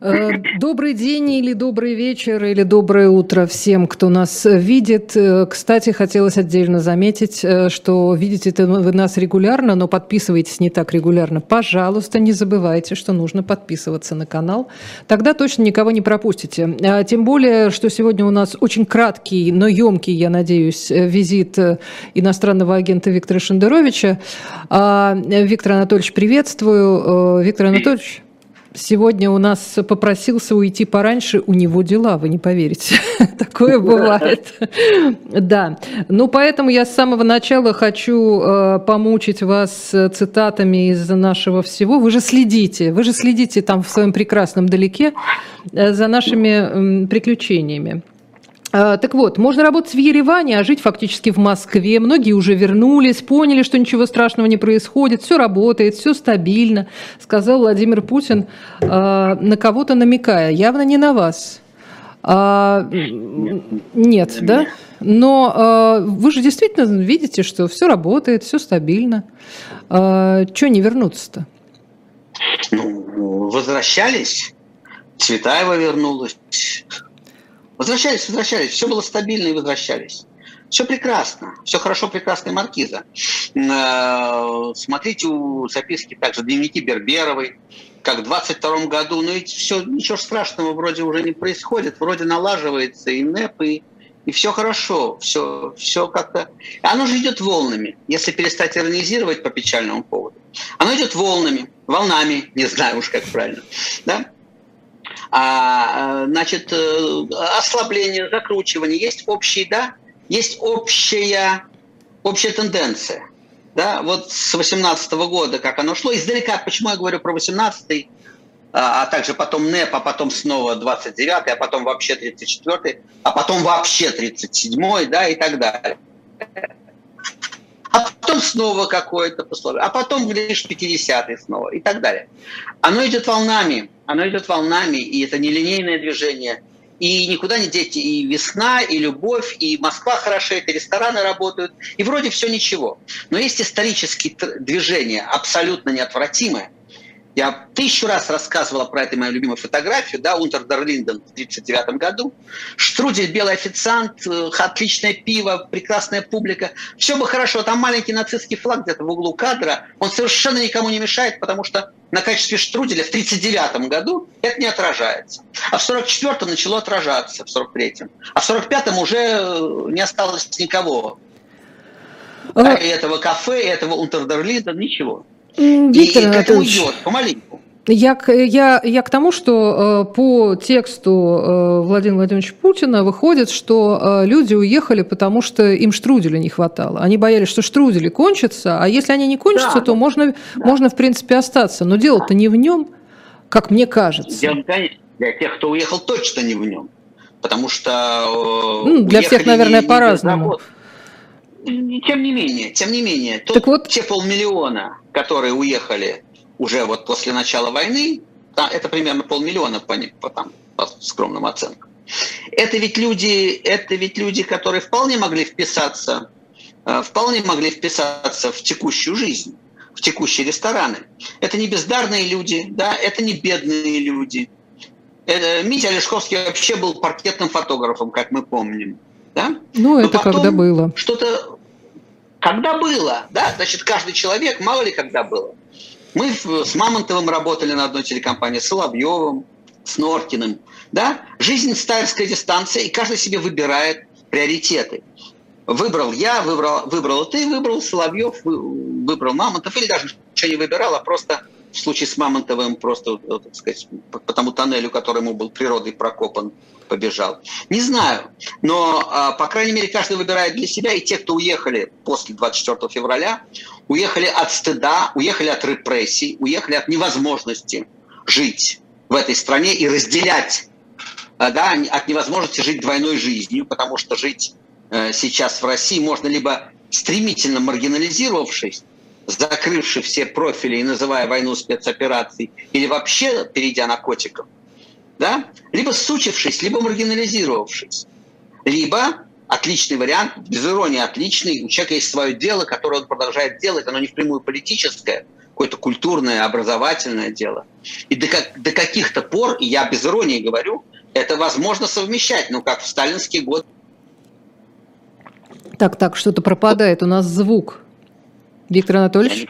Э, добрый день или добрый вечер или доброе утро всем, кто нас видит. Э, кстати, хотелось отдельно заметить, э, что видите вы нас регулярно, но подписывайтесь не так регулярно. Пожалуйста, не забывайте, что нужно подписываться на канал. Тогда точно никого не пропустите. А тем более, что сегодня у нас очень краткий, но емкий, я надеюсь, визит иностранного агента Виктора Шендеровича. А, Виктор Анатольевич, приветствую. Виктор Анатольевич сегодня у нас попросился уйти пораньше, у него дела, вы не поверите. Такое бывает. Да. Ну, поэтому я с самого начала хочу э, помучить вас цитатами из нашего всего. Вы же следите, вы же следите там в своем прекрасном далеке э, за нашими приключениями. А, так вот, можно работать в Ереване, а жить фактически в Москве. Многие уже вернулись, поняли, что ничего страшного не происходит, все работает, все стабильно, сказал Владимир Путин, а, на кого-то намекая, явно не на вас. А, нет, да? Но вы же действительно видите, что все работает, все стабильно. Чего не вернуться-то? Ну, возвращались. Цветаева вернулась, Возвращались, возвращались, все было стабильно и возвращались. Все прекрасно, все хорошо, прекрасная маркиза. Э, смотрите у записки также дневники Берберовой, как в 22 году, но ведь все, ничего страшного вроде уже не происходит, вроде налаживается и НЭП, и, и все хорошо, все, все как-то... Оно же идет волнами, если перестать иронизировать по печальному поводу. Оно идет волнами, волнами, не знаю уж как правильно, да? А, значит, э, ослабление, закручивание, есть общий, да, есть общая, общая тенденция. Да, вот с 18 года, как оно шло, издалека, почему я говорю про 18 а, а также потом НЭП, а потом снова 29 а потом вообще 34 а потом вообще 37 да, и так далее а потом снова какое-то пословие, а потом, глядишь, 50-й снова и так далее. Оно идет волнами, оно идет волнами, и это нелинейное движение. И никуда не деть и весна, и любовь, и Москва хорошеет, и рестораны работают, и вроде все ничего. Но есть исторические движения, абсолютно неотвратимые, я тысячу раз рассказывала про эту мою любимую фотографию, да, Унтер Дерлинден в 1939 году. Штрудель, белый официант, э, отличное пиво, прекрасная публика. Все бы хорошо, там маленький нацистский флаг где-то в углу кадра. Он совершенно никому не мешает, потому что на качестве штруделя в 1939 году это не отражается. А в 1944 начало отражаться, в 1943. А в 1945 уже э, не осталось никого. А... Этого кафе, этого Унтердерлинда, ничего. Виктор и, и это уйдет помаленьку. Я, я, я к тому, что э, по тексту э, Владимира Владимировича Путина выходит, что э, люди уехали, потому что им штруделя не хватало. Они боялись, что штрудели кончатся, а если они не кончатся, да, то можно, да. можно, в принципе, остаться. Но дело-то не в нем, как мне кажется. Дело, для тех, кто уехал, точно не в нем. Потому что... Ну, для всех, наверное, по-разному тем не менее, тем не менее, так вот... те полмиллиона, которые уехали уже вот после начала войны, да, это примерно полмиллиона по, по, там, по скромным оценкам. Это ведь люди, это ведь люди, которые вполне могли вписаться, э, вполне могли вписаться в текущую жизнь, в текущие рестораны. Это не бездарные люди, да, это не бедные люди. Это, Митя Олешковский вообще был паркетным фотографом, как мы помним. Да? Ну, это когда было. Что-то... Когда было, да? Значит, каждый человек, мало ли когда было. Мы с Мамонтовым работали на одной телекомпании, с Соловьевым, с Норкиным. Да? Жизнь стайерская дистанция, и каждый себе выбирает приоритеты. Выбрал я, выбрал, выбрал ты, выбрал Соловьев, выбрал Мамонтов, или даже ничего не выбирал, а просто в случае с Мамонтовым просто, так сказать, по тому тоннелю, который ему был природой прокопан, побежал. Не знаю, но, а, по крайней мере, каждый выбирает для себя, и те, кто уехали после 24 февраля, уехали от стыда, уехали от репрессий, уехали от невозможности жить в этой стране и разделять, а, да, от невозможности жить двойной жизнью, потому что жить э, сейчас в России можно либо стремительно маргинализировавшись, закрывший все профили и называя войну спецоперацией, или вообще перейдя на котиков, да? либо сучившись, либо маргинализировавшись, либо отличный вариант, без иронии отличный, у человека есть свое дело, которое он продолжает делать, оно не впрямую политическое, какое-то культурное, образовательное дело. И до, как, до каких-то пор, и я без иронии говорю, это возможно совмещать, ну, как в сталинский год. Так, так, что-то пропадает, у нас звук. Виктор Анатольевич?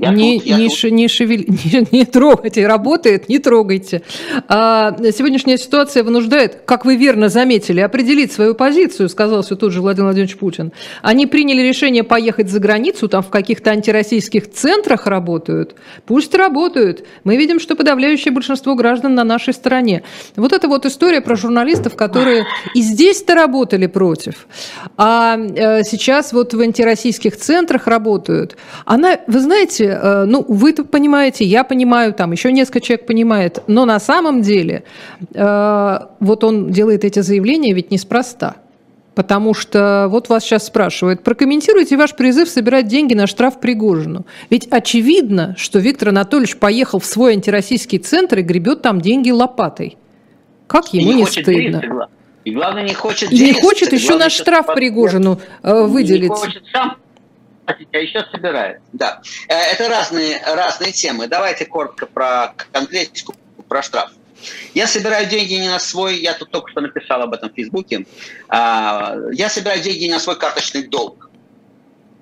Я я не, тут, не, тут. не, шевель... не, не трогайте, работает, не трогайте. А, сегодняшняя ситуация вынуждает, как вы верно заметили, определить свою позицию, сказал все тот же Владимир Владимирович Путин. Они приняли решение поехать за границу, там в каких-то антироссийских центрах работают. Пусть работают. Мы видим, что подавляющее большинство граждан на нашей стороне. Вот это вот история про журналистов, которые и здесь-то работали против, а э, сейчас вот в антироссийских центрах работают. Она, вы знаете, знаете, э, ну, вы это понимаете, я понимаю, там еще несколько человек понимает, но на самом деле э, вот он делает эти заявления ведь неспроста. Потому что вот вас сейчас спрашивают, прокомментируйте ваш призыв собирать деньги на штраф Пригожину. Ведь очевидно, что Виктор Анатольевич поехал в свой антироссийский центр и гребет там деньги лопатой. Как ему не, не стыдно? И главное, не хочет И не хочет еще на штраф Пригожину э, выделить. Не хочет сам а еще собирает. Да. Э, это разные, разные темы. Давайте коротко про конкретику, про штраф. Я собираю деньги не на свой, я тут только что написал об этом в Фейсбуке, а, я собираю деньги не на свой карточный долг.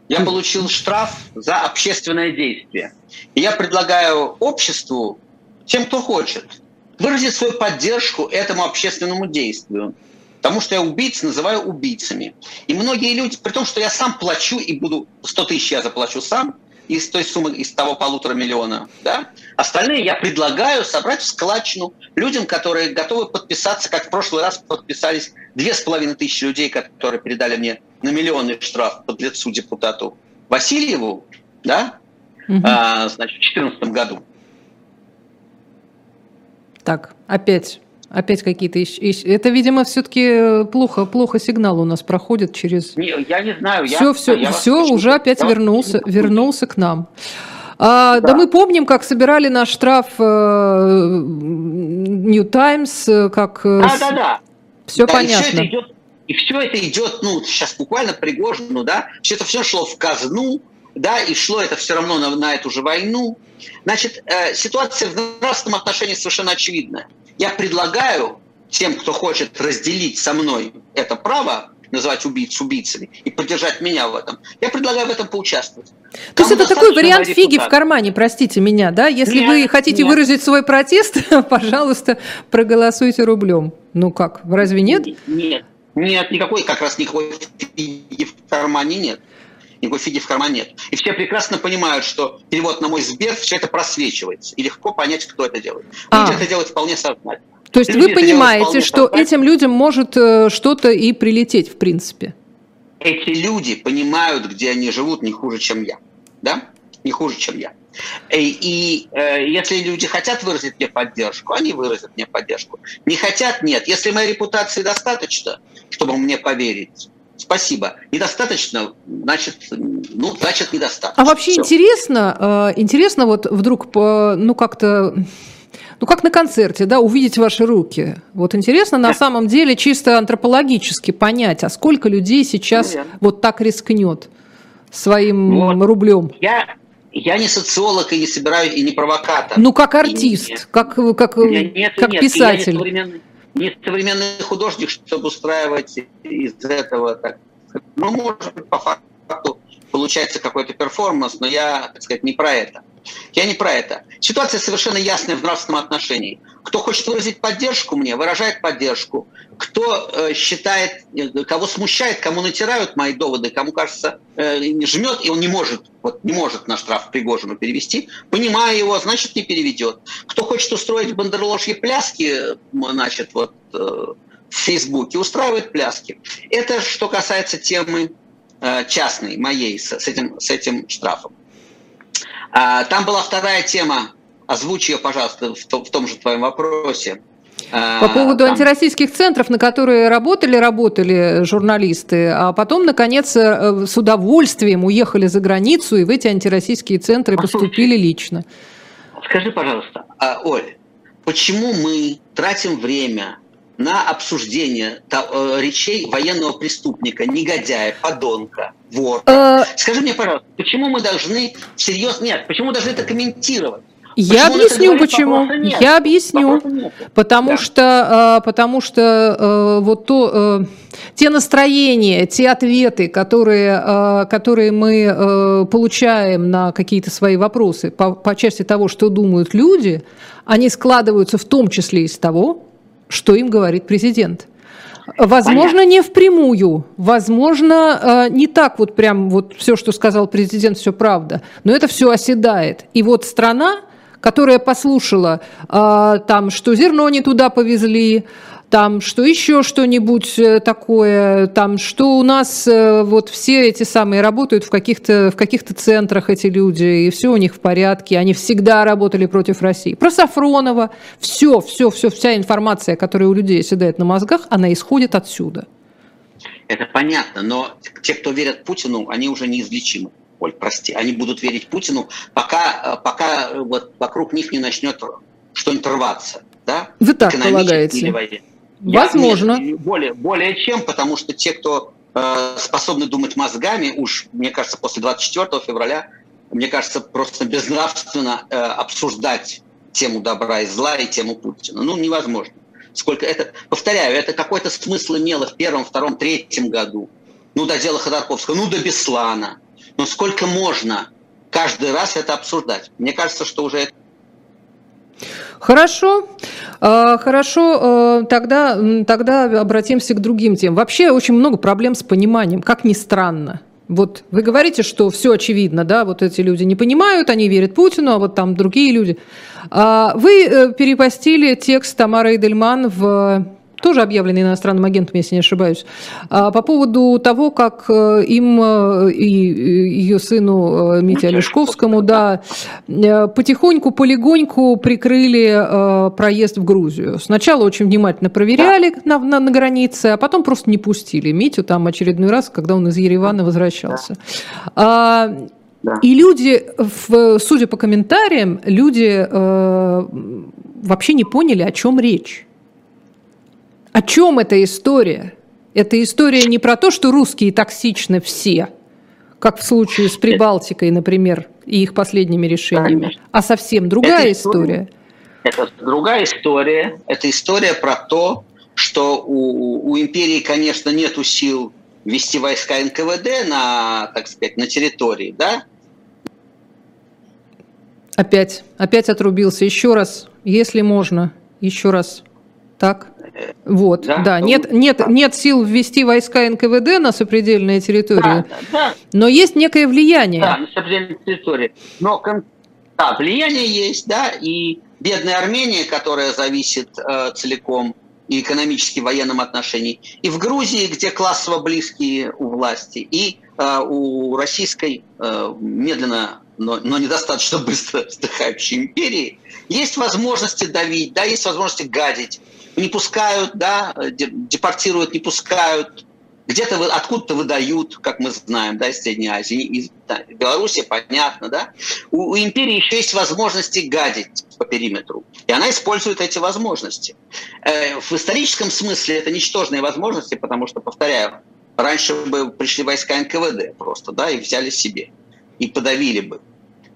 Я получил штраф за общественное действие. И я предлагаю обществу, тем, кто хочет, выразить свою поддержку этому общественному действию. Потому что я убийц называю убийцами. И многие люди, при том, что я сам плачу и буду, 100 тысяч я заплачу сам, из той суммы, из того полутора миллиона, да, остальные я предлагаю собрать в складчину людям, которые готовы подписаться, как в прошлый раз подписались две с половиной тысячи людей, которые передали мне на миллионный штраф под лицу депутату Васильеву, да, угу. а, значит, в 2014 году. Так, опять Опять какие-то... Это, видимо, все-таки э, плохо, плохо сигнал у нас проходит через... Не, я не знаю. Все, я, все, я все уже опять я вернулся, вернулся к нам. А, да. да, мы помним, как собирали наш штраф э, New Times, э, как... Да, да, да. Все да, понятно. И все, это идет, и все это идет, ну, сейчас буквально Пригожину, да, все это все шло в казну, да, и шло это все равно на, на эту же войну. Значит, э, ситуация в нравственном отношении совершенно очевидная. Я предлагаю тем, кто хочет разделить со мной это право, называть убийц убийцами и поддержать меня в этом. Я предлагаю в этом поучаствовать. То есть это такой вариант фиги в кармане, простите меня, да? Если нет, вы хотите нет. выразить свой протест, пожалуйста, проголосуйте рублем. Ну как, разве нет? Нет, нет, никакой, как раз никакой фиги в кармане нет. Никакой фиги в кармане нет. И все прекрасно понимают, что перевод на мой Сбер, все это просвечивается. И легко понять, кто это делает. А. Люди это делают вполне сознательно. То есть Люди вы понимаете, что этим людям может э, что-то и прилететь, в принципе? Эти люди понимают, где они живут, не хуже, чем я. Да? Не хуже, чем я. И, и э, если люди хотят выразить мне поддержку, они выразят мне поддержку. Не хотят, нет. Если моей репутации достаточно, чтобы мне поверить, Спасибо. Недостаточно, значит, ну, значит, недостаточно. А вообще Все. интересно, э, интересно вот вдруг, ну, как-то ну, как на концерте, да, увидеть ваши руки. Вот интересно на самом деле чисто антропологически понять, а сколько людей сейчас ну, вот так рискнет своим вот. рублем. Я, я не социолог и не собираю, и не провокатор. Ну, как артист, и, как, как, нет, как нет, писатель. Я не не современный художник, чтобы устраивать из этого так. Ну, может по факту получается какой-то перформанс, но я, так сказать, не про это. Я не про это. Ситуация совершенно ясная в нравственном отношении. Кто хочет выразить поддержку мне, выражает поддержку. Кто э, считает, э, кого смущает, кому натирают мои доводы, кому кажется, э, жмет, и он не может, вот не может на штраф Пригожину перевести, понимая его, значит, не переведет. Кто хочет устроить бандерложьи пляски, значит, вот э, в Фейсбуке, устраивает пляски. Это что касается темы э, частной, моей, с, с, этим, с этим штрафом. А, там была вторая тема, озвучи ее, пожалуйста, в, том, в том же твоем вопросе. А, По поводу Там... антироссийских центров, на которые работали, работали журналисты, а потом, наконец, э, с удовольствием уехали за границу и в эти антироссийские центры поступили лично. Скажи, пожалуйста, а, Оль, почему мы тратим время на обсуждение э, речей военного преступника, негодяя, подонка, вора. Э, Скажи мне, пожалуйста, почему мы должны всерьез... Нет, почему мы должны это комментировать? Я почему объясню, почему. Я объясню. Потому да. что, э, потому что вот то, те настроения, те ответы, которые, которые мы получаем на какие-то свои вопросы по, по части того, что думают люди, они складываются в том числе из того, что им говорит президент. Возможно, Понятно. не впрямую, возможно, э, не так вот прям вот все, что сказал президент, все правда, но это все оседает. И вот страна, которая послушала э, там, что зерно не туда повезли, там, что еще что-нибудь э, такое, там, что у нас э, вот все эти самые работают в каких-то в каких-то центрах эти люди, и все у них в порядке, они всегда работали против России. Про Сафронова, все, все, все, вся информация, которая у людей седает на мозгах, она исходит отсюда. Это понятно, но те, кто верят Путину, они уже неизлечимы. Оль, прости, они будут верить Путину, пока, э, пока вот вокруг них не начнет что-нибудь рваться. Да? Вы так полагаете? Или Возможно. Я, более, более чем, потому что те, кто э, способны думать мозгами, уж, мне кажется, после 24 февраля, мне кажется, просто безнравственно э, обсуждать тему добра и зла и тему Путина. Ну, невозможно. Сколько это, повторяю, это какой-то смысл имело в первом, втором, третьем году. Ну, до дела Ходорковского, ну, до Беслана. Но сколько можно каждый раз это обсуждать? Мне кажется, что уже Хорошо, а, хорошо, а, тогда, тогда обратимся к другим темам. Вообще очень много проблем с пониманием, как ни странно. Вот вы говорите, что все очевидно, да, вот эти люди не понимают, они верят Путину, а вот там другие люди. А, вы э, перепостили текст Тамары Эдельман в тоже объявленный иностранным агентом, если не ошибаюсь, а, по поводу того, как э, им э, и ее сыну э, Мите Олешковскому, да, потихоньку, полигоньку прикрыли проезд в Грузию. Сначала очень внимательно проверяли на, на, на границе, а потом просто не пустили Митю там очередной раз, когда он из Еревана возвращался. А, да. И люди, судя по комментариям, люди э, вообще не поняли, о чем речь. О чем эта история? Это история не про то, что русские токсичны все, как в случае с Прибалтикой, например, и их последними решениями, Конечно. а совсем другая это история. Это другая история. Это история про то, что у, у империи, конечно, нет сил вести войска НКВД на, так сказать, на территории, да? Опять, опять отрубился. Еще раз, если можно, еще раз. Так? Вот, да, да. нет, нет, да. нет сил ввести войска НКВД на сопредельные территории, да, да. но есть некое влияние. Да, на сопредельные территории. Но да, влияние есть, да, и бедная Армения, которая зависит э, целиком и экономически военном отношении, и в Грузии, где классово близкие у власти, и э, у российской э, медленно, но, но недостаточно быстро вздыхающей империи, есть возможности давить, да, есть возможности гадить не пускают, да, депортируют, не пускают, где-то откуда-то выдают, как мы знаем, да, из Средней Азии, из да, Беларуси, понятно, да. У, у империи еще есть возможности гадить по периметру, и она использует эти возможности. Э, в историческом смысле это ничтожные возможности, потому что, повторяю, раньше бы пришли войска НКВД просто, да, и взяли себе, и подавили бы,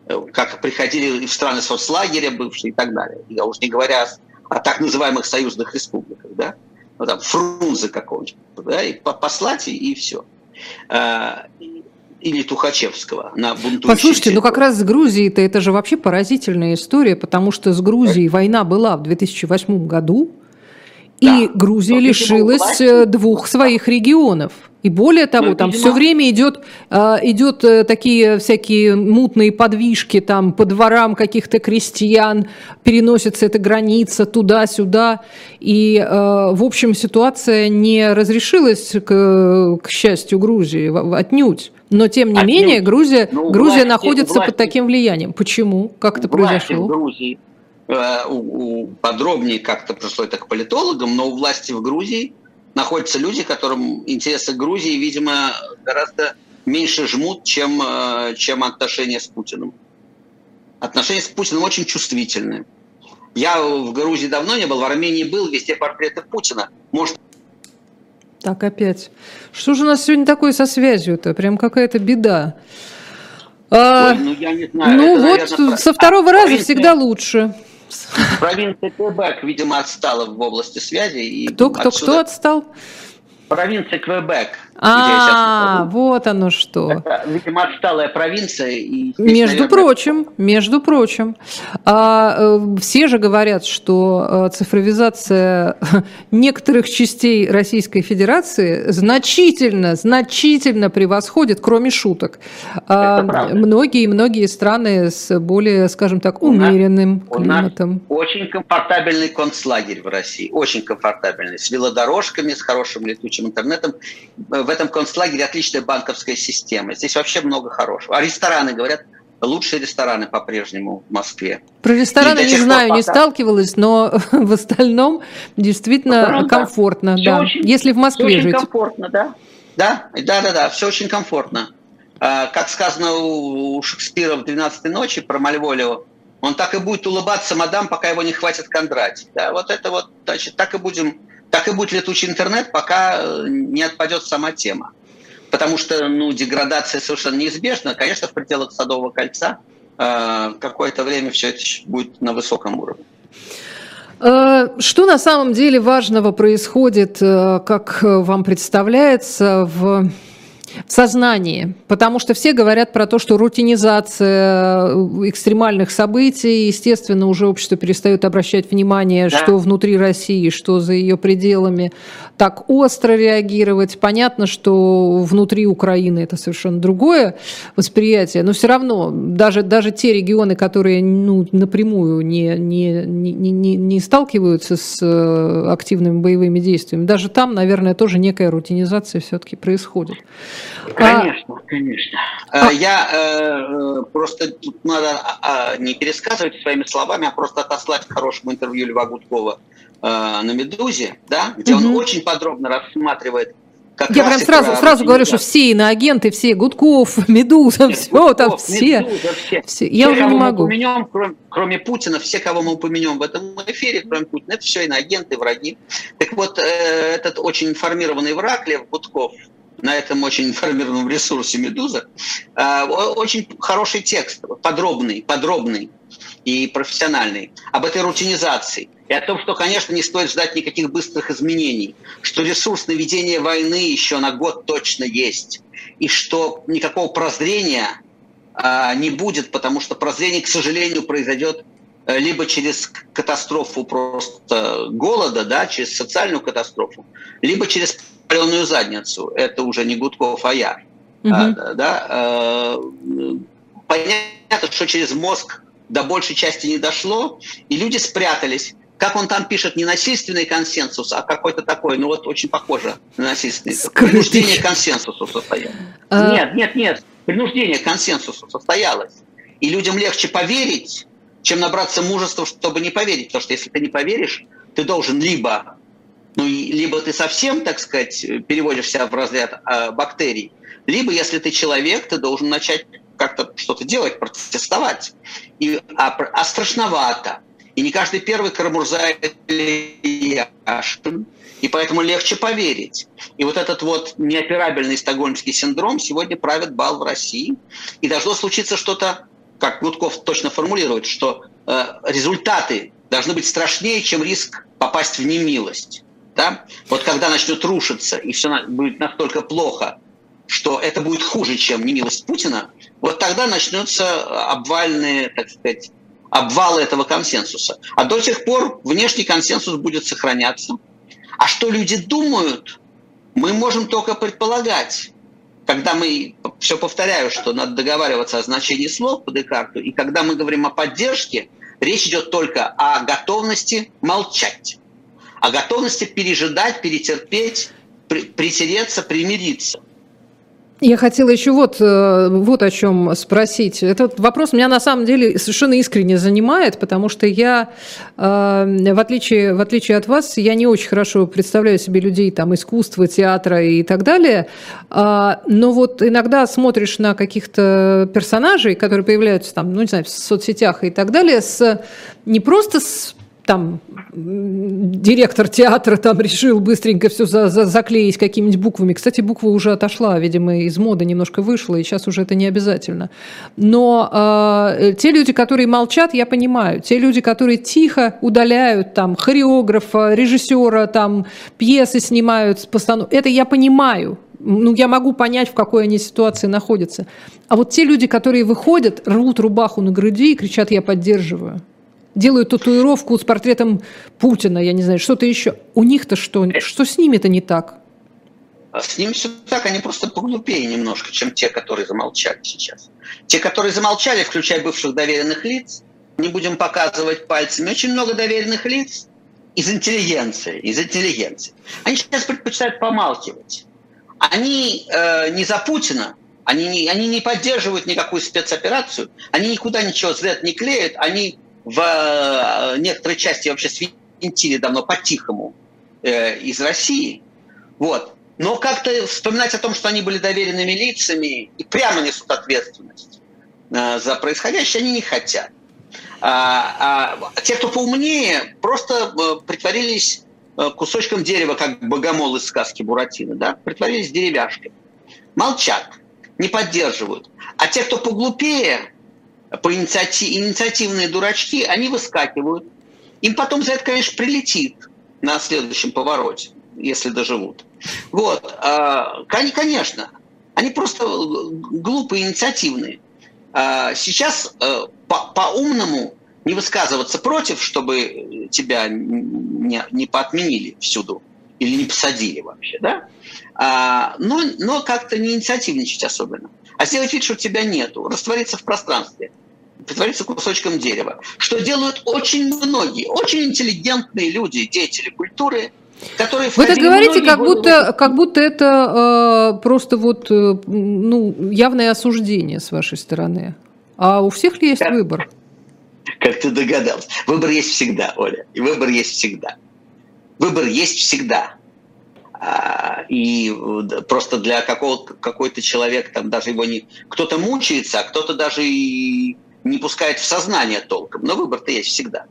э, как приходили в страны соцлагеря бывшие и так далее. Я уж не говоря о так называемых союзных республиках, да, ну, там, Фрунзе какого-нибудь, да, и послать, и, и все. А, или Тухачевского на бунтующих Послушайте, ну как раз с Грузией-то это же вообще поразительная история, потому что с Грузией война была в 2008 году, да. и Грузия лишилась э, двух своих регионов – и более того, ну, там видимо... все время идет, а, идет э, такие всякие мутные подвижки там по дворам каких-то крестьян, переносится эта граница туда-сюда. И, э, в общем, ситуация не разрешилась, к, к счастью, Грузии, отнюдь. Но, тем не отнюдь. менее, Грузия, ну, Грузия власти, находится власти, под таким влиянием. Почему? Как это произошло? В Грузии э, у, у, подробнее как-то пришло это к политологам, но у власти в Грузии находятся люди, которым интересы Грузии, видимо, гораздо меньше жмут, чем, э, чем отношения с Путиным. Отношения с Путиным очень чувствительны. Я в Грузии давно не был, в Армении был, везде портреты Путина. Может, так, опять. Что же у нас сегодня такое со связью-то? Прям какая-то беда. А, Ой, ну, я не знаю. Ну, это, вот наверное, со второго а, раза всегда лучше. Провинция Квебек, видимо, отстала в области связи. И кто, кто, отсюда... кто отстал? Провинция Квебек. А, вот оно что. Видимо, отсталая провинция. И здесь, между наверное, прочим, между прочим. А, э, все же говорят, что э, цифровизация некоторых частей Российской Федерации значительно, значительно превосходит, кроме шуток, а, многие многие страны с более, скажем так, умеренным у нас, климатом. У нас очень комфортабельный концлагерь в России, очень комфортабельный, с велодорожками, с хорошим летучим интернетом в этом концлагере отличная банковская система. Здесь вообще много хорошего. А рестораны, говорят, лучшие рестораны по-прежнему в Москве. Про рестораны не знаю, пока... не сталкивалась, но в остальном действительно остальном, комфортно. Да. Да. Очень, Если в Москве очень жить. комфортно, да. Да, да, да, да, все очень комфортно. А, как сказано у Шекспира в «12 ночи» про Мальволио, он так и будет улыбаться мадам, пока его не хватит Кондратий. Да, вот это вот, значит, так и будем так и будет летучий интернет, пока э, не отпадет сама тема. Потому что ну, деградация совершенно неизбежна. Конечно, в пределах Садового кольца э, какое-то время все это будет на высоком уровне. Э, что на самом деле важного происходит, э, как вам представляется, в в сознании, потому что все говорят про то, что рутинизация э, экстремальных событий, естественно, уже общество перестает обращать внимание, да. что внутри России, что за ее пределами, так остро реагировать. Понятно, что внутри Украины это совершенно другое восприятие, но все равно даже, даже те регионы, которые ну, напрямую не, не, не, не, не сталкиваются с э, активными боевыми действиями, даже там, наверное, тоже некая рутинизация все-таки происходит. Конечно, а... конечно. А... Я э, просто тут надо а, не пересказывать своими словами, а просто отослать к хорошему интервью Льва Гудкова э, на «Медузе», да, где угу. он очень подробно рассматривает как Я прям сразу, сразу говорю, что все иноагенты, все Гудков, Медуза, все Гудков, там все. Медуза, все. все. Я все, уже не могу. Упомянем, кроме, кроме Путина, все, кого мы упомянем в этом эфире, кроме Путина, это все иноагенты, враги. Так вот, э, этот очень информированный враг Лев Гудков, на этом очень информированном ресурсе «Медуза», э, очень хороший текст, подробный, подробный и профессиональный об этой рутинизации и о том, что, конечно, не стоит ждать никаких быстрых изменений, что ресурс на ведение войны еще на год точно есть, и что никакого прозрения а, не будет, потому что прозрение, к сожалению, произойдет э, либо через катастрофу просто голода, да, через социальную катастрофу, либо через паленую задницу. Это уже не Гудков, а я. Угу. А, да, а, понятно, что через мозг до большей части не дошло, и люди спрятались. Как он там пишет, не насильственный консенсус, а какой-то такой, ну вот очень похоже на насильственный. Скрытый. Принуждение консенсусу состоялось. А... Нет, нет, нет. Принуждение консенсусу состоялось. И людям легче поверить, чем набраться мужества, чтобы не поверить. Потому что если ты не поверишь, ты должен либо ну, либо ты совсем, так сказать, переводишься в разряд э, бактерий, либо, если ты человек, ты должен начать как-то что-то делать, протестовать. И, а, а страшновато. И не каждый первый Карамурза или и поэтому легче поверить. И вот этот вот неоперабельный стокгольмский синдром сегодня правит бал в России. И должно случиться что-то, как Гудков точно формулирует, что э, результаты должны быть страшнее, чем риск попасть в немилость. Да? Вот когда начнет рушиться, и все будет настолько плохо, что это будет хуже, чем немилость Путина, вот тогда начнутся обвальные, так сказать, обвалы этого консенсуса. А до тех пор внешний консенсус будет сохраняться. А что люди думают, мы можем только предполагать. Когда мы, все повторяю, что надо договариваться о значении слов по Декарту, и когда мы говорим о поддержке, речь идет только о готовности молчать о готовности пережидать, перетерпеть, при, притереться, примириться. Я хотела еще вот, э, вот о чем спросить. Этот вопрос меня на самом деле совершенно искренне занимает, потому что я, э, в отличие, в отличие от вас, я не очень хорошо представляю себе людей там искусства, театра и так далее. А, но вот иногда смотришь на каких-то персонажей, которые появляются там, ну не знаю, в соцсетях и так далее, с, не просто с там директор театра там решил быстренько все за, за, заклеить какими-нибудь буквами. Кстати, буква уже отошла, видимо, из моды немножко вышла, и сейчас уже это не обязательно. Но э, те люди, которые молчат, я понимаю. Те люди, которые тихо удаляют там хореографа, режиссера, там пьесы снимают, постанов... это я понимаю. Ну, я могу понять, в какой они ситуации находятся. А вот те люди, которые выходят, рвут рубаху на груди и кричат «я поддерживаю», делают татуировку с портретом Путина, я не знаю, что-то еще. У них-то что? Что с ними-то не так? А с ними все так, они просто поглупее немножко, чем те, которые замолчали сейчас. Те, которые замолчали, включая бывших доверенных лиц, не будем показывать пальцами, очень много доверенных лиц из интеллигенции, из интеллигенции. Они сейчас предпочитают помалкивать. Они э, не за Путина, они не, они не поддерживают никакую спецоперацию, они никуда ничего зря не клеят, они в э, некоторой части вообще свинтили давно по-тихому э, из России. Вот. Но как-то вспоминать о том, что они были доверенными лицами и прямо несут ответственность э, за происходящее, они не хотят. А, а те, кто поумнее, просто э, притворились э, кусочком дерева, как богомол из сказки Буратино, да? притворились деревяшкой. Молчат, не поддерживают. А те, кто поглупее, по инициатив, инициативные дурачки, они выскакивают. Им потом за это, конечно, прилетит на следующем повороте, если доживут. Вот, а, конечно, они просто глупые, инициативные. А, сейчас э, по-умному не высказываться против, чтобы тебя не, не поотменили всюду или не посадили вообще, да? А, но, но как-то не инициативничать особенно а сделать вид, что тебя нету, раствориться в пространстве, притвориться кусочком дерева. Что делают очень многие, очень интеллигентные люди, деятели культуры, которые Вы так говорите, как будто, как будто это э, просто вот э, ну, явное осуждение с вашей стороны. А у всех ли есть как, выбор? Как ты догадался. Выбор есть всегда, Оля. И выбор есть всегда. Выбор есть всегда. А, и просто для какого-то какой-то человек там даже его не кто-то мучается, а кто-то даже и не пускает в сознание толком. Но выбор-то есть всегда.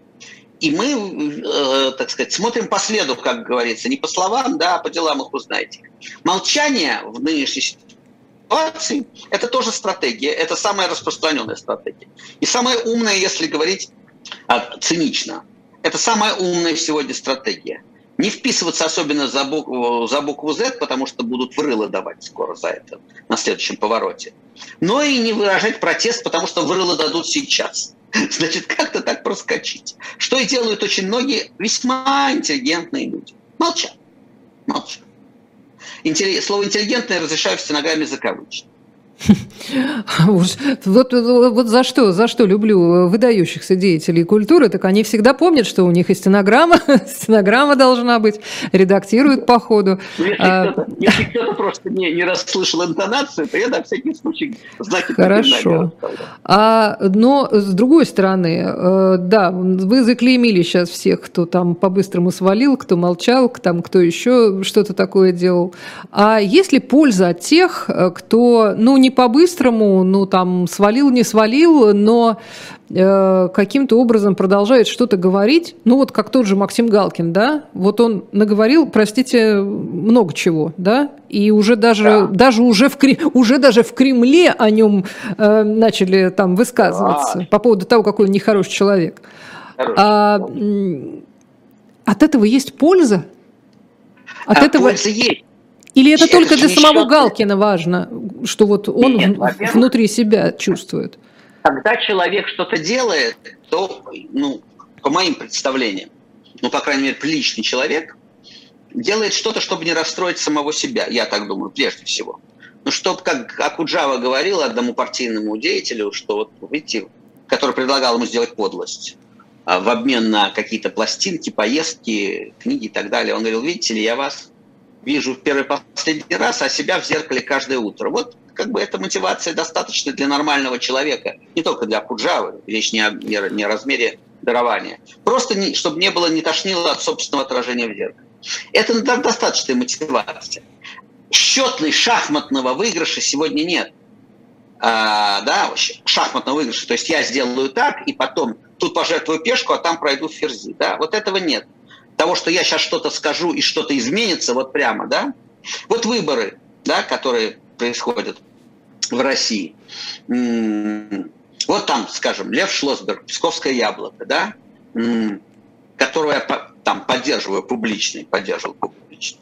И мы, э, так сказать, смотрим по следу, как говорится, не по словам, да, а по делам их узнаете. Молчание в нынешней ситуации – это тоже стратегия, это самая распространенная стратегия. И самая умная, если говорить а, цинично, это самая умная сегодня стратегия – не вписываться особенно за букву, за букву Z, потому что будут врыло давать скоро за это на следующем повороте. Но и не выражать протест, потому что врыло дадут сейчас. Значит, как-то так проскочить. Что и делают очень многие весьма интеллигентные люди. Молчат. Молчат. Слово «интеллигентное» разрешаю в стенограмме закавычить. Вот, вот, вот за что, за что люблю выдающихся деятелей культуры, так они всегда помнят, что у них и стенограмма, стенограмма должна быть, редактируют по ходу. Ну, если а, кто-то, если кто-то просто не, не расслышал интонацию, то я на всякий случай знаки Хорошо. А, но с другой стороны, э, да, вы заклеймили сейчас всех, кто там по-быстрому свалил, кто молчал, там, кто еще что-то такое делал. А есть ли польза от тех, э, кто, ну, не не по-быстрому, ну там свалил, не свалил, но э, каким-то образом продолжает что-то говорить. Ну вот как тот же Максим Галкин, да, вот он наговорил, простите, много чего, да, и уже даже, да. даже уже, в, уже даже в Кремле о нем э, начали там высказываться да. по поводу того, какой он нехороший человек. А, от этого есть польза? От а этого... Польза есть. Или это, это только для самого счет... Галкина важно, что вот он Нет, внутри себя чувствует? Когда человек что-то делает, то, ну, по моим представлениям, ну, по крайней мере, приличный человек, делает что-то, чтобы не расстроить самого себя, я так думаю, прежде всего. Ну, чтобы, как Акуджава говорил одному партийному деятелю, что вот, видите, который предлагал ему сделать подлость а, в обмен на какие-то пластинки, поездки, книги и так далее. Он говорил, видите ли, я вас вижу в первый последний раз, а себя в зеркале каждое утро. Вот как бы эта мотивация достаточно для нормального человека, не только для Куджавы, речь не о, не о размере дарования. Просто не, чтобы не было, не тошнило от собственного отражения в зеркале. Это достаточная мотивация. Счетной шахматного выигрыша сегодня нет. а, да, шахматного выигрыша. То есть я сделаю так, и потом тут пожертвую пешку, а там пройду ферзи. Да? Вот этого нет. Того, что я сейчас что-то скажу и что-то изменится вот прямо, да. Вот выборы, да, которые происходят в России. Вот там, скажем, Лев Шлосберг, Псковское яблоко, да, которого я там поддерживаю публично, поддерживал публично.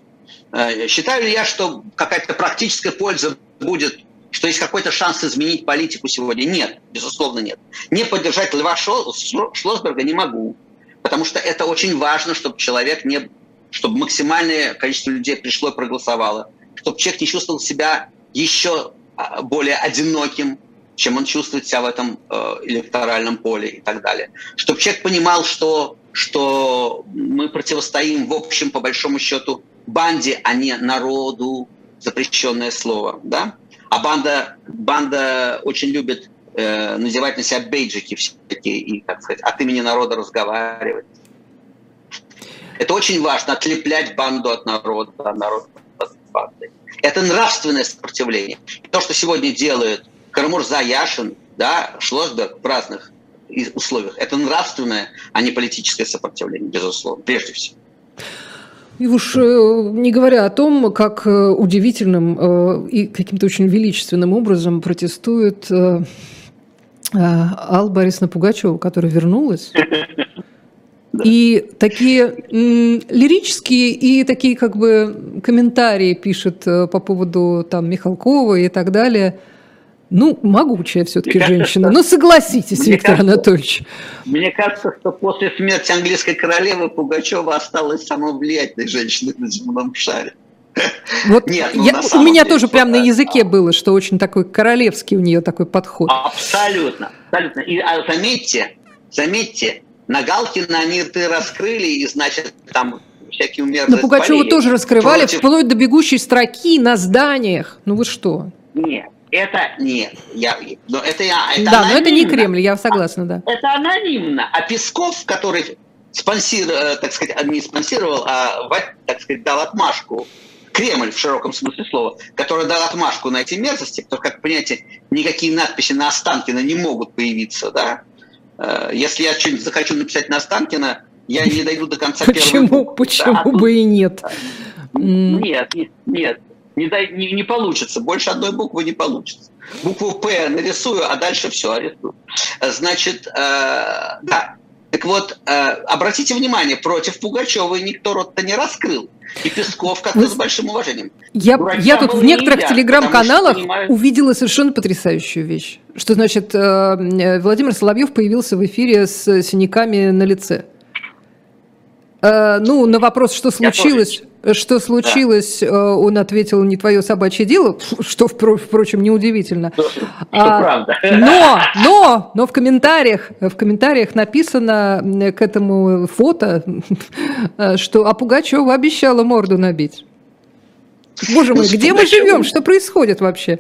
Э, считаю ли я, что какая-то практическая польза будет что есть какой-то шанс изменить политику сегодня. Нет, безусловно, нет. Не поддержать Льва Шлосберга не могу, потому что это очень важно, чтобы человек не, чтобы максимальное количество людей пришло и проголосовало, чтобы человек не чувствовал себя еще а, более одиноким, чем он чувствует себя в этом э, электоральном поле и так далее. Чтобы человек понимал, что, что мы противостоим, в общем, по большому счету, банде, а не народу, запрещенное слово. Да? А банда, банда очень любит э, надевать на себя бейджики всякие и, так сказать, от имени народа разговаривать. Это очень важно, отлеплять банду от народа, а народ от банды. Это нравственное сопротивление. То, что сегодня делают Карамурза, Яшин, да, Шлосберг в разных условиях, это нравственное, а не политическое сопротивление, безусловно, прежде всего. И уж э, не говоря о том, как э, удивительным э, и каким-то очень величественным образом протестует Алла Борисовна Пугачева, которая вернулась. И такие лирические и такие как бы комментарии пишет по поводу там Михалкова и так далее – ну, могучая все-таки женщина. Ну, согласитесь, Виктор кажется, Анатольевич. Мне кажется, что после смерти английской королевы Пугачева осталась самой влиятельной женщиной на земном шаре. Вот Нет, ну, я, у меня деле, тоже прямо на языке было, что очень такой королевский у нее такой подход. Абсолютно, абсолютно. И а, заметьте, заметьте, на Галкина они ты раскрыли, и, значит, там всякие умерзые На Пугачева тоже раскрывали, против... вплоть до бегущей строки на зданиях. Ну вы что? Нет, это нет. Я, но это я. Это да, анонимно. но это не Кремль, я согласна, да. Это анонимно. А Песков, который спонсировал, э, так сказать, не спонсировал, а, так сказать, дал отмашку Кремль в широком смысле слова, который дал отмашку на эти мерзости, потому как, понимаете, никакие надписи на Останкино не могут появиться, да? Э, если я что-нибудь захочу написать на Останкино, я не дойду до конца Почему, буквы, почему да? бы и нет? Нет, нет не, дай, не, не получится. Больше одной буквы не получится. Букву П нарисую, а дальше все арестую. Значит, э, да. Так вот, э, обратите внимание, против Пугачева никто рот-то не раскрыл. И Песков как-то Вы... с большим уважением. Я, я тут в некоторых телеграм-каналах понимают... увидела совершенно потрясающую вещь. Что значит, э, Владимир Соловьев появился в эфире с синяками на лице. Э, ну, на вопрос, что случилось, что случилось, да. Э, он ответил, не твое собачье дело, что, впрочем, неудивительно. Что, что а, правда. Но, но, но в комментариях, в комментариях написано к этому фото, что а Пугачева обещала морду набить. Боже мой, где мы живем? Что происходит вообще?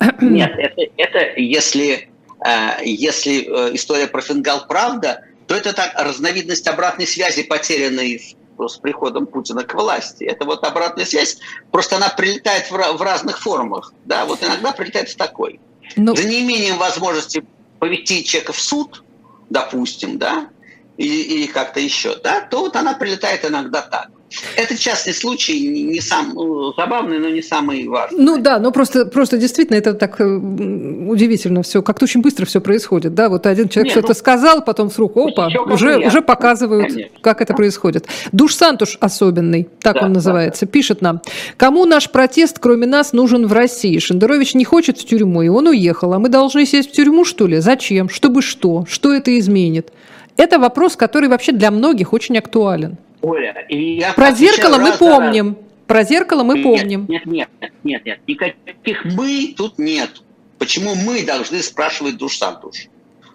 Нет, это, это если, э, если история про фингал правда, то это так разновидность обратной связи, потерянной с приходом Путина к власти. Это вот обратная связь, просто она прилетает в, в разных формах. Да? Вот иногда прилетает в такой. Но... Ну За неимением возможности повести человека в суд, допустим, да, или, или как-то еще, да, то вот она прилетает иногда так. Это частный случай, не сам ну, забавный, но не самый важный. Ну да, но просто, просто действительно это так э, удивительно все, как-то очень быстро все происходит, да, вот один человек что-то ну, сказал, потом вдруг, опа, уже, уже показывают, Конечно. как это происходит. Душ Сантуш особенный, так да, он называется, да, да. пишет нам, кому наш протест, кроме нас, нужен в России? Шендерович не хочет в тюрьму, и он уехал, а мы должны сесть в тюрьму, что ли? Зачем? Чтобы что? Что это изменит? Это вопрос, который вообще для многих очень актуален. Оля, и я Про зеркало мы помним. Раз. Про зеркало мы нет, помним. Нет, нет, нет, нет. Никаких мы тут нет. Почему мы должны спрашивать Душ-Сантуш?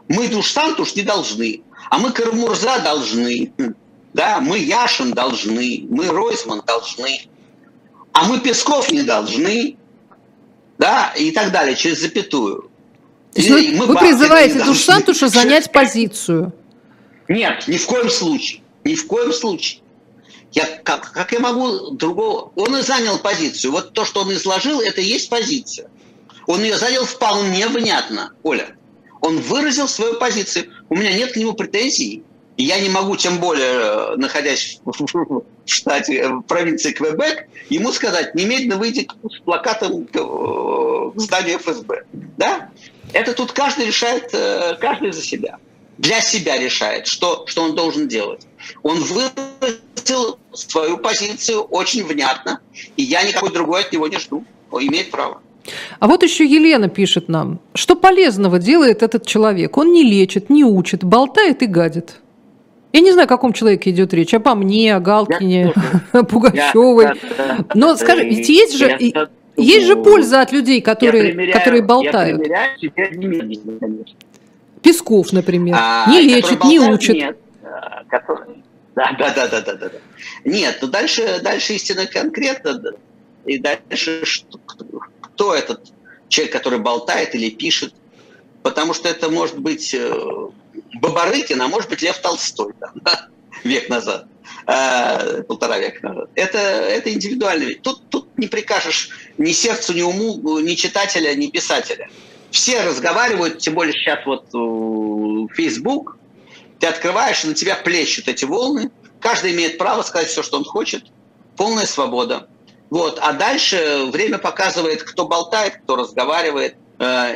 Мы Душ-Сантуш не должны, а мы Кармурза должны. Да, мы Яшин должны, мы Ройсман должны, а мы Песков не должны, да, и так далее, через запятую. вы, мы вы призываете Душ-Сантуша занять позицию? Нет, ни в коем случае. Ни в коем случае. Я, как, как я могу другого... Он и занял позицию. Вот то, что он изложил, это и есть позиция. Он ее занял вполне внятно, Оля. Он выразил свою позицию. У меня нет к нему претензий. Я не могу, тем более, э, находясь в штате, э, в провинции Квебек, ему сказать, немедленно выйти с плакатом к э, зданию ФСБ. Да? Это тут каждый решает, каждый за себя. Для себя решает, что, что он должен делать. Он выразил свою позицию очень внятно, и я никакой другой от него не жду. Он имеет право. А вот еще Елена пишет нам, что полезного делает этот человек. Он не лечит, не учит, болтает и гадит. Я не знаю, о каком человеке идет речь. Обо мне, о Галкине, о Пугачевой. Но скажи, ведь есть же, есть же польза от людей, которые, которые болтают. Песков, например. А, не лечит, не учит. Нет, а, Да, да, да, да, да, да. Нет, ну дальше, дальше истина конкретно. И дальше кто этот человек, который болтает или пишет. Потому что это может быть э, Бабарыкин, а может быть Лев Толстой там, да, век назад, э, полтора века назад. Это, это индивидуально. Тут, тут не прикажешь ни сердцу, ни уму, ни читателя, ни писателя. Все разговаривают, тем более сейчас вот э, Facebook, ты открываешь, на тебя плещут эти волны, каждый имеет право сказать все, что он хочет, полная свобода. Вот. А дальше время показывает, кто болтает, кто разговаривает. Э,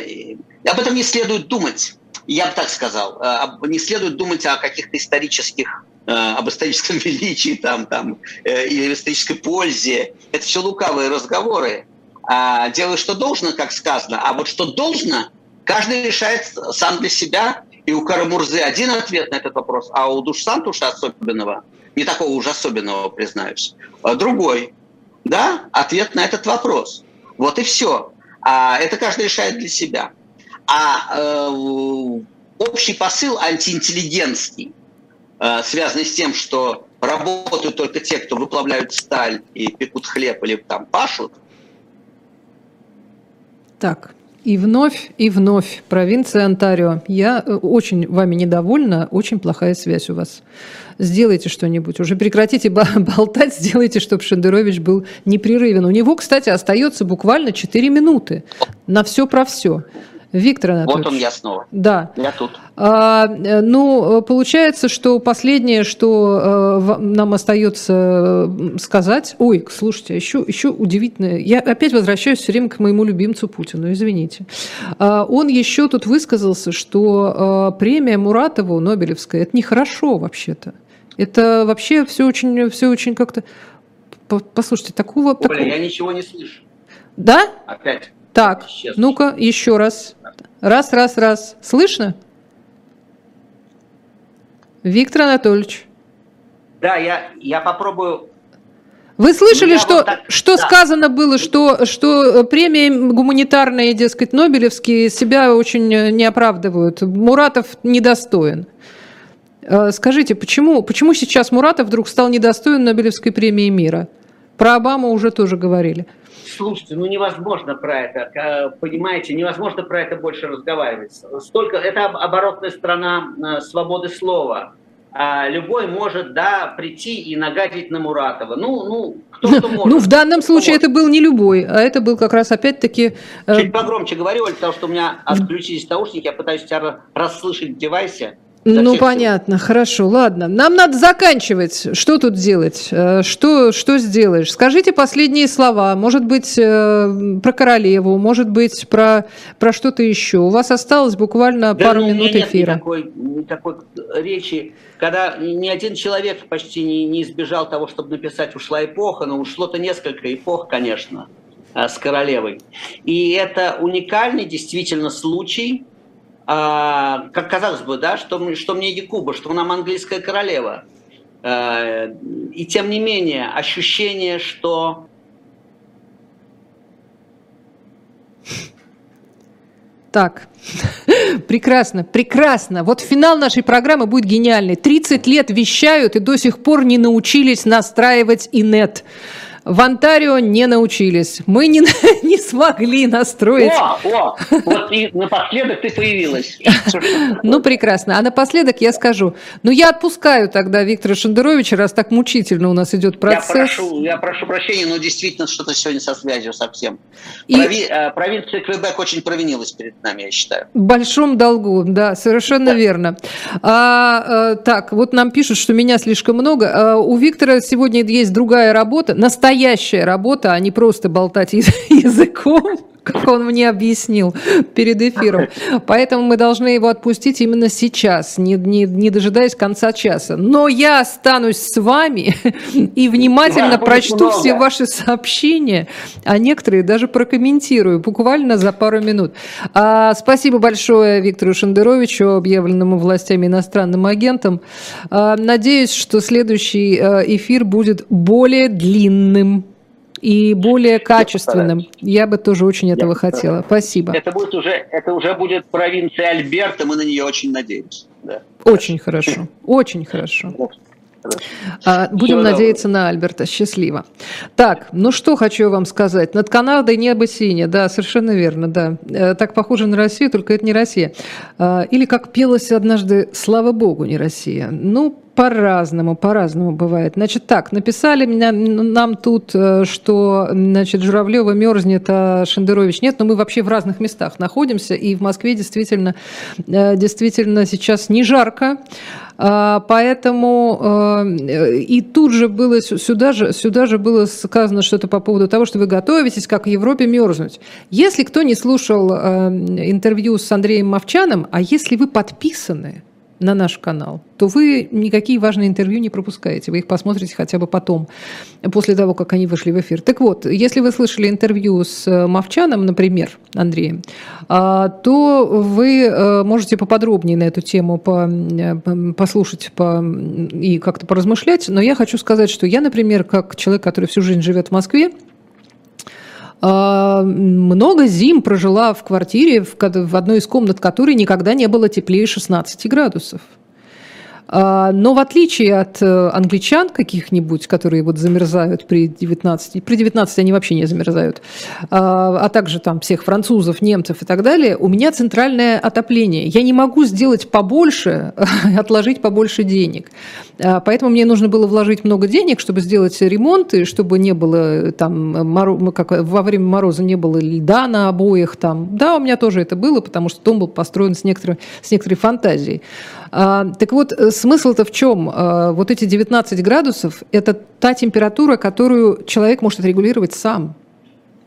об этом не следует думать я бы так сказал, э, не следует думать о каких-то исторических об историческом величии там, там, или исторической пользе. Это все лукавые разговоры. А делай, что должно, как сказано. А вот что должно, каждый решает сам для себя. И у Карамурзы один ответ на этот вопрос, а у Душсантуша особенного, не такого уже особенного, признаюсь, а другой. Да, ответ на этот вопрос. Вот и все. А это каждый решает для себя. А э, общий посыл антиинтеллигентский, э, связанный с тем, что работают только те, кто выплавляют сталь и пекут хлеб или там пашут. Так, и вновь, и вновь. Провинция Онтарио. Я э, очень вами недовольна, очень плохая связь у вас. Сделайте что-нибудь. Уже прекратите болтать, сделайте, чтобы Шендерович был непрерывен. У него, кстати, остается буквально 4 минуты на все про все. Виктор Анатольевич. Вот он я снова. Да. Я тут. А, ну, получается, что последнее, что а, нам остается сказать... Ой, слушайте, еще, еще удивительно. Я опять возвращаюсь все время к моему любимцу Путину, извините. А, он еще тут высказался, что а, премия Муратову, Нобелевская, это нехорошо вообще-то. Это вообще все очень, все очень как-то... Послушайте, такого... Оля, такого... я ничего не слышу. Да? Опять. Так, ну-ка, еще раз. Раз, раз, раз. Слышно? Виктор Анатольевич. Да, я, я попробую вы слышали, что, вот так, что да. сказано было, что, что премии гуманитарные, дескать, Нобелевские себя очень не оправдывают. Муратов недостоин. Э, скажите, почему, почему сейчас Муратов вдруг стал недостоин Нобелевской премии мира? Про Обаму уже тоже говорили. Слушайте, ну невозможно про это, понимаете, невозможно про это больше разговаривать. Столько, это оборотная сторона э, свободы слова. А любой может, да, прийти и нагадить на Муратова. Ну, ну, кто-то может. Ну, в данном случае это был не любой, а это был как раз опять-таки... Э, Чуть погромче говорю, Оль, потому что у меня отключились наушники, я пытаюсь тебя расслышать в девайсе. Ну, понятно, всего. хорошо, ладно. Нам надо заканчивать. Что тут делать? Э, что, что сделаешь? Скажите последние слова. Может быть, э, про королеву, может быть, про, про что-то еще. У вас осталось буквально да, пару ну, минут нет эфира. Никакой, никакой речи, когда ни один человек почти не, не избежал того, чтобы написать «ушла эпоха», но ушло-то несколько эпох, конечно, э, с королевой. И это уникальный действительно случай – а, как казалось бы, да, что, что мне Якуба, что нам английская королева. А, и тем не менее, ощущение, что... Так, прекрасно, прекрасно. Вот финал нашей программы будет гениальный. 30 лет вещают и до сих пор не научились настраивать инет. В Онтарио не научились. Мы не, не смогли настроить. О, о, вот и напоследок ты появилась. Ну, прекрасно. А напоследок я скажу. Ну, я отпускаю тогда Виктора Шендеровича, раз так мучительно у нас идет процесс. Я прошу, я прошу прощения, но действительно что-то сегодня со связью совсем. И... Прови... Э, провинция Квебек очень провинилась перед нами, я считаю. В большом долгу, да, совершенно да. верно. А, а, так, вот нам пишут, что меня слишком много. А, у Виктора сегодня есть другая работа, настоящая работа, а не просто болтать языком как он мне объяснил перед эфиром. Поэтому мы должны его отпустить именно сейчас, не, не, не дожидаясь конца часа. Но я останусь с вами и внимательно да, прочту много. все ваши сообщения, а некоторые даже прокомментирую буквально за пару минут. А, спасибо большое Виктору Шендеровичу, объявленному властями иностранным агентом. А, надеюсь, что следующий э, эфир будет более длинным и более качественным. Я бы тоже очень этого Я хотела. Спасибо. Это будет уже, это уже будет провинция Альберта, мы на нее очень надеемся. Да. Очень хорошо, очень хорошо. А, будем Все надеяться на Альберта. Счастливо. Так, ну что хочу вам сказать. Над Канадой небо синее. Да, совершенно верно, да. Э, так похоже на Россию, только это не Россия. А, или как пелось однажды, слава богу, не Россия. Ну, по-разному, по-разному бывает. Значит, так, написали меня, нам тут, э, что, значит, Журавлева мерзнет, а Шендерович нет, но мы вообще в разных местах находимся, и в Москве действительно, э, действительно сейчас не жарко, а, поэтому э, и тут же было, сюда же, сюда же было сказано что-то по поводу того, что вы готовитесь, как в Европе, мерзнуть. Если кто не слушал интервью с Андреем Мовчаном, а если вы подписаны, на наш канал, то вы никакие важные интервью не пропускаете. Вы их посмотрите хотя бы потом, после того, как они вышли в эфир. Так вот, если вы слышали интервью с э, Мовчаном, например, Андреем, а, то вы э, можете поподробнее на эту тему э, послушать и как-то поразмышлять. Но я хочу сказать, что я, например, как человек, который всю жизнь живет в Москве, много зим прожила в квартире, в одной из комнат которой никогда не было теплее 16 градусов. А, но в отличие от э, англичан каких-нибудь, которые вот замерзают при 19, при 19 они вообще не замерзают, а, а также там всех французов, немцев и так далее, у меня центральное отопление. Я не могу сделать побольше, отложить побольше денег. А, поэтому мне нужно было вложить много денег, чтобы сделать ремонт, и чтобы не было там, как во время мороза не было льда на обоих там. Да, у меня тоже это было, потому что дом был построен с некоторой, с некоторой фантазией. Так вот, смысл-то в чем? А, вот эти 19 градусов – это та температура, которую человек может отрегулировать сам.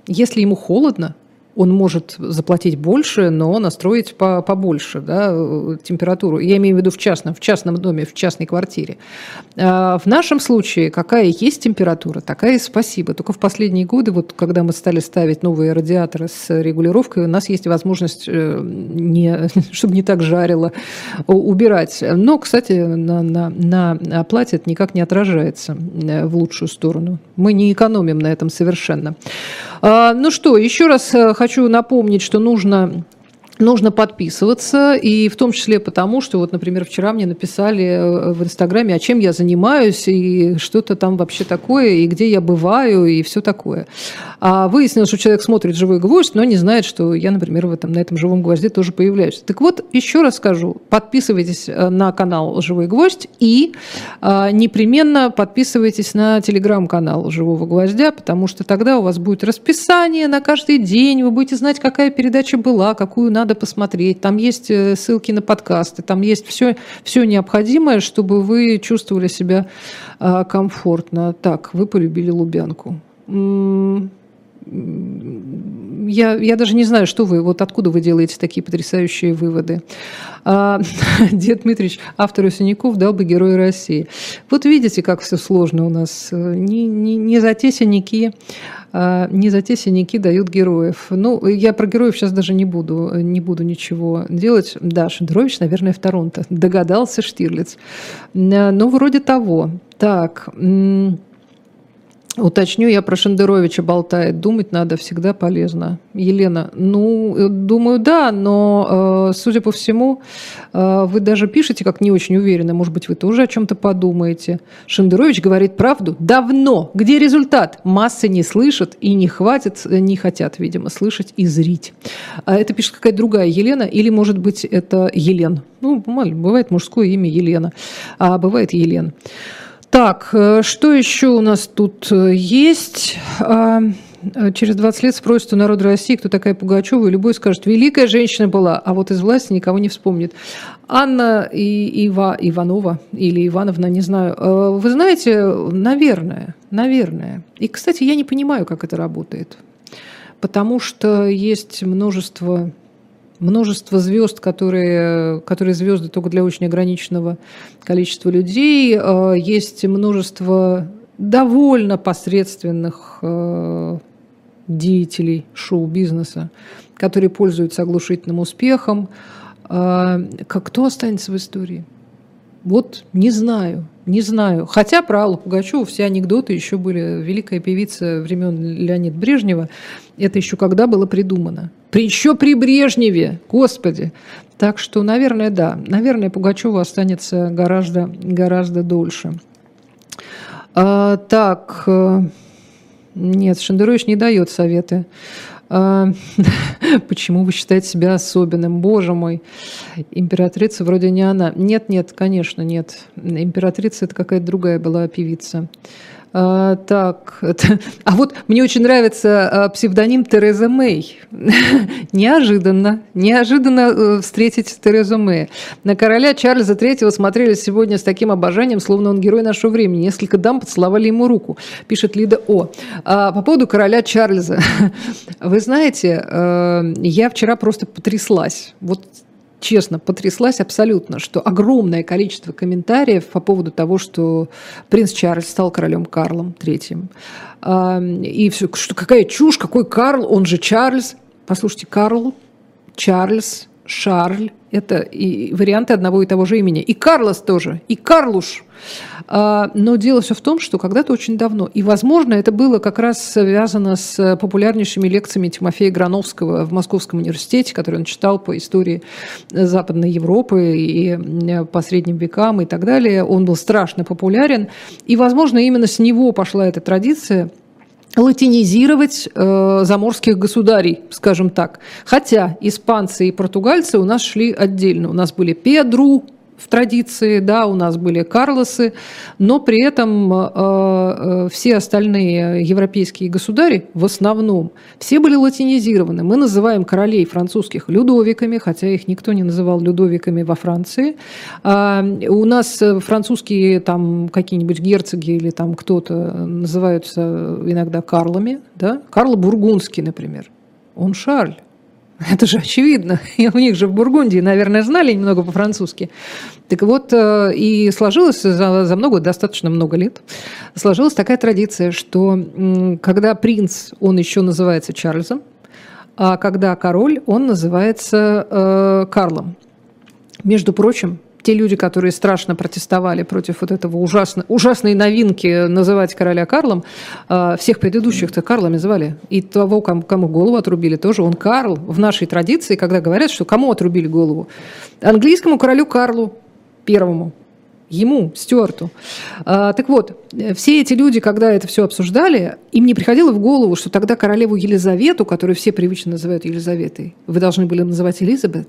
Если ему холодно, он может заплатить больше, но настроить по, побольше да, температуру. Я имею в виду в частном, в частном доме, в частной квартире. А в нашем случае какая есть температура, такая и спасибо. Только в последние годы, вот, когда мы стали ставить новые радиаторы с регулировкой, у нас есть возможность, э, не, чтобы не так жарило, убирать. Но, кстати, на, на, на оплате это никак не отражается э, в лучшую сторону. Мы не экономим на этом совершенно. А, ну что, еще раз э, хочу напомнить, что нужно нужно подписываться, и в том числе потому, что вот, например, вчера мне написали э, в Инстаграме, а чем я занимаюсь, и что-то там вообще такое, и где я бываю, и все такое. А выяснилось, что человек смотрит «Живой гвоздь», но не знает, что я, например, в этом, на этом «Живом гвозде» тоже появляюсь. Так вот, еще раз скажу, подписывайтесь э, на канал «Живой гвоздь» и а, непременно подписывайтесь на телеграм-канал «Живого гвоздя», потому что тогда у вас будет расписание на каждый день, вы будете знать, какая передача была, какую надо надо посмотреть. Там есть э, ссылки на подкасты, там есть все, все необходимое, чтобы вы чувствовали себя а, комфортно. Так, вы полюбили Лубянку. Я, я даже не знаю, что вы, вот откуда вы делаете такие потрясающие выводы. А, Дед Дмитриевич, автор Синяков дал бы Герой России. Вот видите, как все сложно у нас. Не, не, не за те синяки, а, не за те синяки дают героев. Ну, я про героев сейчас даже не буду, не буду ничего делать. Да, Шендерович, наверное, в Торонто. Догадался Штирлиц. Ну, вроде того. Так, Уточню, я про Шендеровича болтает. Думать надо всегда полезно. Елена, ну, э, думаю, да, но, э, судя по всему, э, вы даже пишете как не очень уверенно. Может быть, вы тоже о чем-то подумаете. Шендерович говорит правду давно. Где результат? Массы не слышат и не хватит, не хотят, видимо, слышать и зрить. А это пишет какая-то другая Елена или, может быть, это Елен. Ну, бывает мужское имя Елена, а бывает Елен. Так, э, что еще у нас тут э, есть? А, э, через 20 лет спросят у народа России, кто такая Пугачева, и любой скажет, великая женщина была, а вот из власти никого не вспомнит. Анна и Ива, Иванова или Ивановна, не знаю. Вы знаете, наверное, наверное. И, кстати, я не понимаю, как это работает. Потому что есть множество множество звезд, которые, которые звезды только для очень ограниченного количества людей. Э, есть множество довольно посредственных э, деятелей шоу-бизнеса, которые пользуются оглушительным успехом. Э, кто останется в истории? Вот не знаю, не знаю. Хотя про Аллу Пугачеву все анекдоты еще были. Великая певица времен Леонида Брежнева. Это еще когда было придумано? При, еще при Брежневе, господи. Так что, наверное, да. Наверное, Пугачева останется гораздо, гораздо дольше. А, так, э, нет, Шендерович не дает советы. А, почему вы считаете себя особенным? Боже мой, императрица вроде не она. Нет, нет, конечно, нет. Императрица это какая-то другая была певица. А, так, а вот мне очень нравится а, псевдоним Тереза Мэй. неожиданно, неожиданно э, встретить Терезу Мэй. На короля Чарльза III смотрели сегодня с таким обожанием, словно он герой нашего времени. Несколько дам поцеловали ему руку, пишет Лида О. А, по поводу короля Чарльза. Вы знаете, э, я вчера просто потряслась. Вот честно, потряслась абсолютно, что огромное количество комментариев по поводу того, что принц Чарльз стал королем Карлом Третьим. И все, что какая чушь, какой Карл, он же Чарльз. Послушайте, Карл, Чарльз, Шарль – это и варианты одного и того же имени. И Карлос тоже, и Карлуш. А, но дело все в том, что когда-то очень давно, и, возможно, это было как раз связано с популярнейшими лекциями Тимофея Грановского в Московском университете, который он читал по истории Западной Европы и по средним векам и так далее. Он был страшно популярен. И, возможно, именно с него пошла эта традиция – латинизировать э, заморских государей, скажем так. Хотя испанцы и португальцы у нас шли отдельно. У нас были Педру, в традиции, да, у нас были Карлосы, но при этом э, э, все остальные европейские государи, в основном, все были латинизированы. Мы называем королей французских Людовиками, хотя их никто не называл Людовиками во Франции. А у нас французские там какие-нибудь герцоги или там кто-то называются иногда Карлами, да, Карл Бургундский, например. Он Шарль. Это же очевидно. И у них же в Бургундии, наверное, знали немного по-французски. Так вот, э, и сложилось за, за много, достаточно много лет, сложилась такая традиция, что когда принц, он еще называется Чарльзом, а когда король, он называется э, Карлом. Между прочим, те люди, которые страшно протестовали против вот этого ужасно, ужасной новинки называть короля Карлом, а, всех предыдущих-то Карлами звали. И того, кому голову отрубили, тоже он Карл. В нашей традиции, когда говорят, что кому отрубили голову? Английскому королю Карлу первому ему, Стюарту. А, так вот, все эти люди, когда это все обсуждали, им не приходило в голову, что тогда королеву Елизавету, которую все привычно называют Елизаветой, вы должны были называть Элизабет.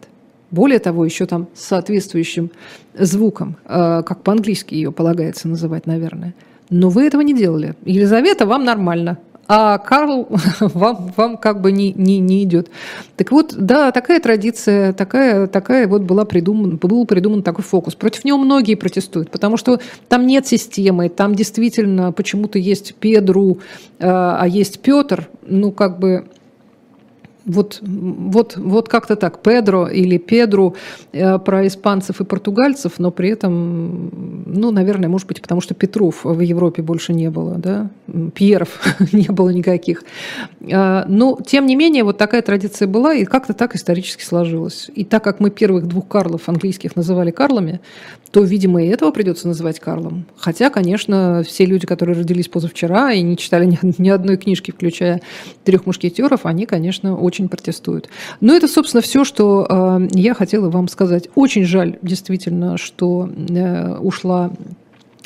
Более того, еще там с соответствующим звуком, э, как по-английски ее полагается называть, наверное. Но вы этого не делали. Елизавета, вам нормально, а Карл вам, вам как бы не, не, не идет. Так вот, да, такая традиция, такая, такая вот была придуман, был придуман такой фокус. Против него многие протестуют, потому что там нет системы, там действительно почему-то есть Педру, э, а есть Петр, ну как бы вот, вот, вот как-то так, Педро или Педру э, про испанцев и португальцев, но при этом, ну, наверное, может быть, потому что Петров в Европе больше не было, да, Пьеров не было никаких. Э, но, тем не менее, вот такая традиция была, и как-то так исторически сложилось. И так как мы первых двух Карлов английских называли Карлами, то, видимо, и этого придется называть Карлом. Хотя, конечно, все люди, которые родились позавчера и не читали ни, ни одной книжки, включая «Трех мушкетеров», они, конечно, очень протестуют. Но это, собственно, все, что э, я хотела вам сказать. Очень жаль, действительно, что э, ушла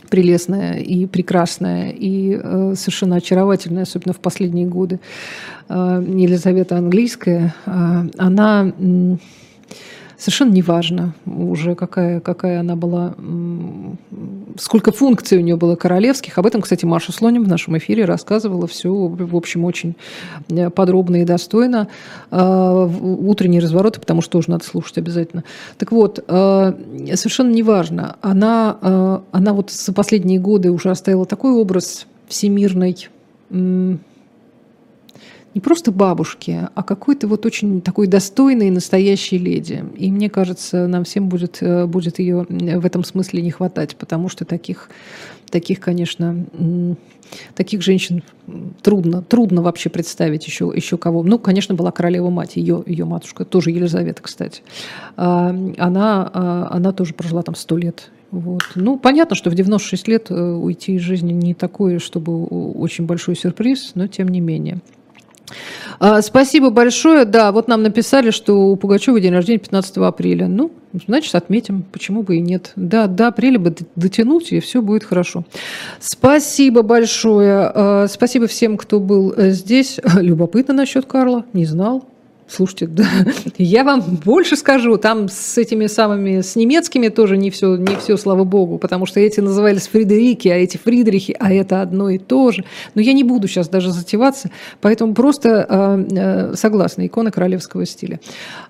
прелестная и прекрасная и э, совершенно очаровательная, особенно в последние годы, э, Елизавета Английская. Э, она совершенно неважно уже, какая, какая она была, сколько функций у нее было королевских. Об этом, кстати, Маша Слоним в нашем эфире рассказывала все, в общем, очень э, подробно и достойно. А, утренние развороты, потому что тоже надо слушать обязательно. Так вот, а, совершенно неважно. Она, она вот за последние годы уже оставила такой образ всемирной не просто бабушки, а какой-то вот очень такой достойной настоящей леди. И мне кажется, нам всем будет, э, будет ее в этом смысле не хватать, потому что таких, таких конечно, таких женщин трудно, трудно вообще представить еще, еще кого. Ну, конечно, была королева мать, ее, ее матушка, тоже Елизавета, кстати. А, она, а, она тоже прожила там сто лет. Вот. Ну, понятно, что в 96 лет э, уйти из жизни не такое, чтобы очень большой сюрприз, но тем не менее. А, спасибо большое. Да, вот нам написали, что у Пугачева день рождения 15 апреля. Ну, значит, отметим. Почему бы и нет? Да, до апреля бы дотянуть, и все будет хорошо. Спасибо большое. А, спасибо всем, кто был э, здесь. Любопытно насчет Карла. Не знал. Слушайте, да, я вам больше скажу, там с этими самыми, с немецкими тоже не все, не все, слава богу, потому что эти назывались Фредерики, а эти Фридрихи, а это одно и то же. Но я не буду сейчас даже затеваться, поэтому просто э, согласна, икона королевского стиля.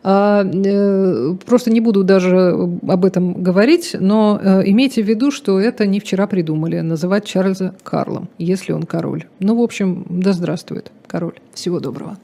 А, э, просто не буду даже об этом говорить, но э, имейте в виду, что это не вчера придумали, называть Чарльза Карлом, если он король. Ну, в общем, да здравствует король. Всего доброго.